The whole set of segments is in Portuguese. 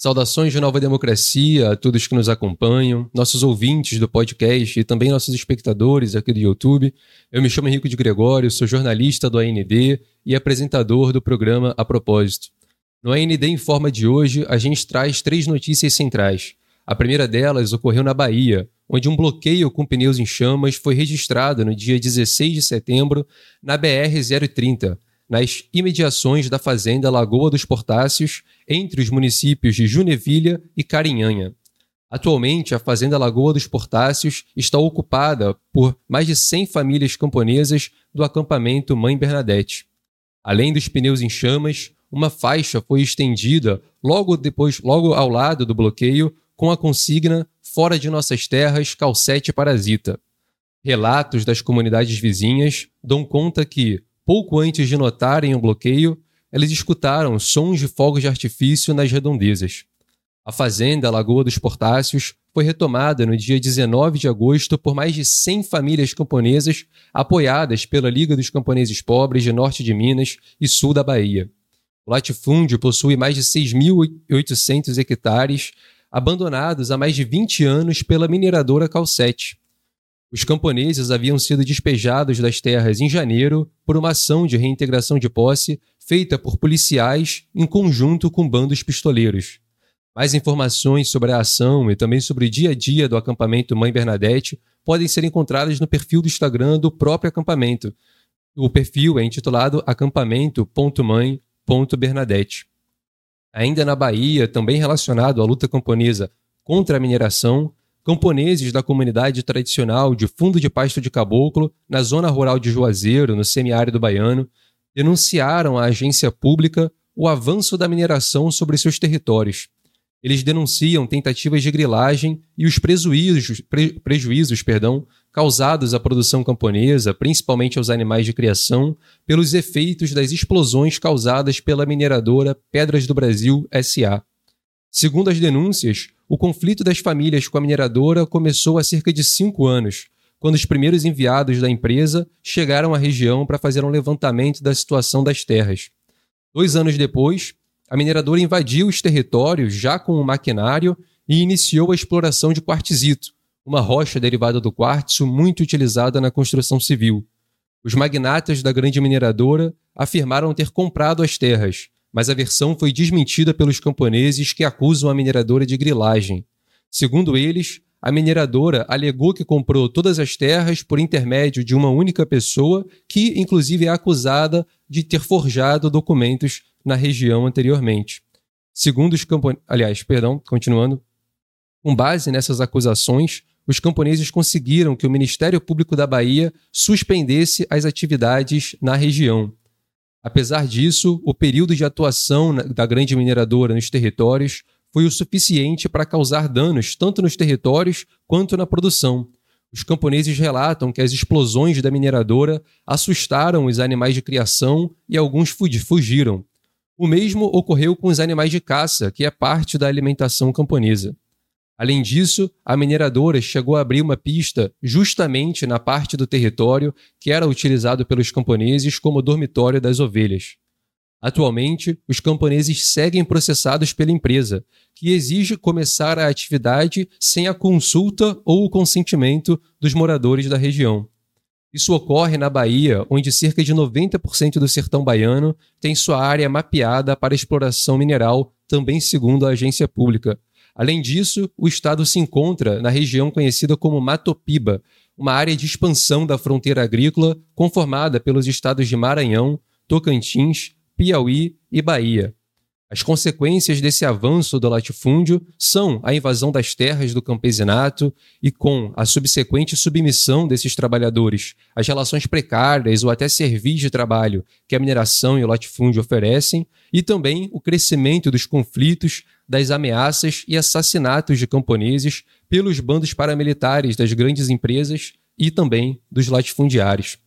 Saudações de Nova Democracia a todos que nos acompanham, nossos ouvintes do podcast e também nossos espectadores aqui do YouTube. Eu me chamo Henrique de Gregório, sou jornalista do AND e apresentador do programa A Propósito. No AND em Forma de hoje, a gente traz três notícias centrais. A primeira delas ocorreu na Bahia, onde um bloqueio com pneus em chamas foi registrado no dia 16 de setembro na BR-030, nas imediações da fazenda Lagoa dos Portáceos, entre os municípios de Junevilha e Carinhanha. Atualmente, a fazenda Lagoa dos Portáceos está ocupada por mais de 100 famílias camponesas do acampamento Mãe Bernadette. Além dos pneus em chamas, uma faixa foi estendida logo depois, logo ao lado do bloqueio, com a consigna Fora de nossas terras, calcete parasita. Relatos das comunidades vizinhas dão conta que, Pouco antes de notarem o bloqueio, eles escutaram sons de fogos de artifício nas redondezas. A fazenda Lagoa dos Portáceos foi retomada no dia 19 de agosto por mais de 100 famílias camponesas apoiadas pela Liga dos Camponeses Pobres de Norte de Minas e Sul da Bahia. O latifúndio possui mais de 6.800 hectares abandonados há mais de 20 anos pela mineradora Calcete, os camponeses haviam sido despejados das terras em janeiro por uma ação de reintegração de posse feita por policiais em conjunto com bandos pistoleiros. Mais informações sobre a ação e também sobre o dia a dia do acampamento Mãe Bernadette podem ser encontradas no perfil do Instagram do próprio acampamento. O perfil é intitulado acampamento.mãe.bernadette. Ainda na Bahia, também relacionado à luta camponesa contra a mineração, camponeses da comunidade tradicional de fundo de pasto de caboclo, na zona rural de Juazeiro, no semiárido baiano, denunciaram à agência pública o avanço da mineração sobre seus territórios. Eles denunciam tentativas de grilagem e os prejuízos, pre, prejuízos perdão, causados à produção camponesa, principalmente aos animais de criação, pelos efeitos das explosões causadas pela mineradora Pedras do Brasil SA. Segundo as denúncias, o conflito das famílias com a mineradora começou há cerca de cinco anos, quando os primeiros enviados da empresa chegaram à região para fazer um levantamento da situação das terras. Dois anos depois, a mineradora invadiu os territórios já com o maquinário e iniciou a exploração de quartzito, uma rocha derivada do quartzo muito utilizada na construção civil. Os magnatas da grande mineradora afirmaram ter comprado as terras, mas a versão foi desmentida pelos camponeses que acusam a mineradora de grilagem. Segundo eles, a mineradora alegou que comprou todas as terras por intermédio de uma única pessoa, que inclusive é acusada de ter forjado documentos na região anteriormente. Segundo os camponeses, aliás, perdão, continuando, com base nessas acusações, os camponeses conseguiram que o Ministério Público da Bahia suspendesse as atividades na região. Apesar disso, o período de atuação da grande mineradora nos territórios foi o suficiente para causar danos tanto nos territórios quanto na produção. Os camponeses relatam que as explosões da mineradora assustaram os animais de criação e alguns fugiram. O mesmo ocorreu com os animais de caça, que é parte da alimentação camponesa. Além disso, a mineradora chegou a abrir uma pista justamente na parte do território que era utilizado pelos camponeses como dormitório das ovelhas. Atualmente, os camponeses seguem processados pela empresa, que exige começar a atividade sem a consulta ou o consentimento dos moradores da região. Isso ocorre na Bahia, onde cerca de 90% do sertão baiano tem sua área mapeada para exploração mineral, também segundo a agência pública, Além disso, o estado se encontra na região conhecida como Matopiba, uma área de expansão da fronteira agrícola conformada pelos estados de Maranhão, Tocantins, Piauí e Bahia. As consequências desse avanço do latifúndio são a invasão das terras do campesinato e, com a subsequente submissão desses trabalhadores às relações precárias ou até servis de trabalho que a mineração e o latifúndio oferecem, e também o crescimento dos conflitos das ameaças e assassinatos de camponeses pelos bandos paramilitares das grandes empresas e também dos latifundiários.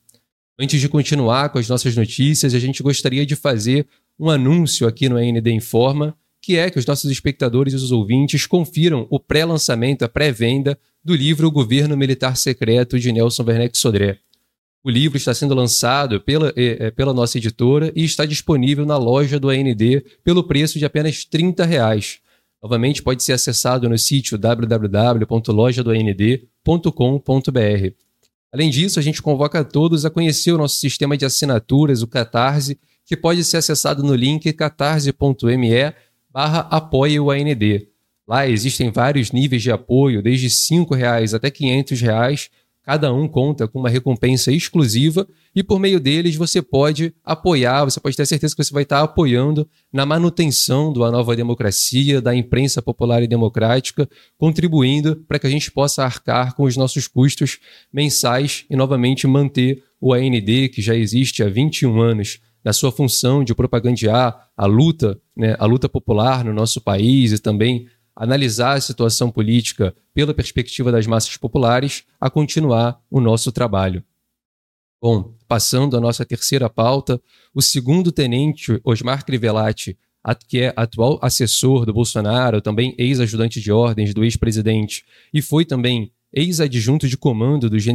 Antes de continuar com as nossas notícias, a gente gostaria de fazer um anúncio aqui no AND Informa, que é que os nossos espectadores e os ouvintes confiram o pré-lançamento, a pré-venda do livro O Governo Militar Secreto de Nelson Werneck Sodré. O livro está sendo lançado pela, é, pela nossa editora e está disponível na loja do AND pelo preço de apenas 30 reais. Novamente, pode ser acessado no sítio www.lojadoand.com.br. Além disso, a gente convoca a todos a conhecer o nosso sistema de assinaturas, o Catarse, que pode ser acessado no link catarse.me barra Lá existem vários níveis de apoio, desde R$ reais até 500 reais, Cada um conta com uma recompensa exclusiva e por meio deles você pode apoiar, você pode ter certeza que você vai estar apoiando na manutenção da nova democracia, da imprensa popular e democrática, contribuindo para que a gente possa arcar com os nossos custos mensais e novamente manter o AND, que já existe há 21 anos, na sua função de propagandear a luta, né, a luta popular no nosso país e também analisar a situação política pela perspectiva das massas populares, a continuar o nosso trabalho. Bom, passando à nossa terceira pauta, o segundo tenente Osmar Crivellati, que é atual assessor do Bolsonaro, também ex-ajudante de ordens do ex-presidente, e foi também ex-adjunto de comando do general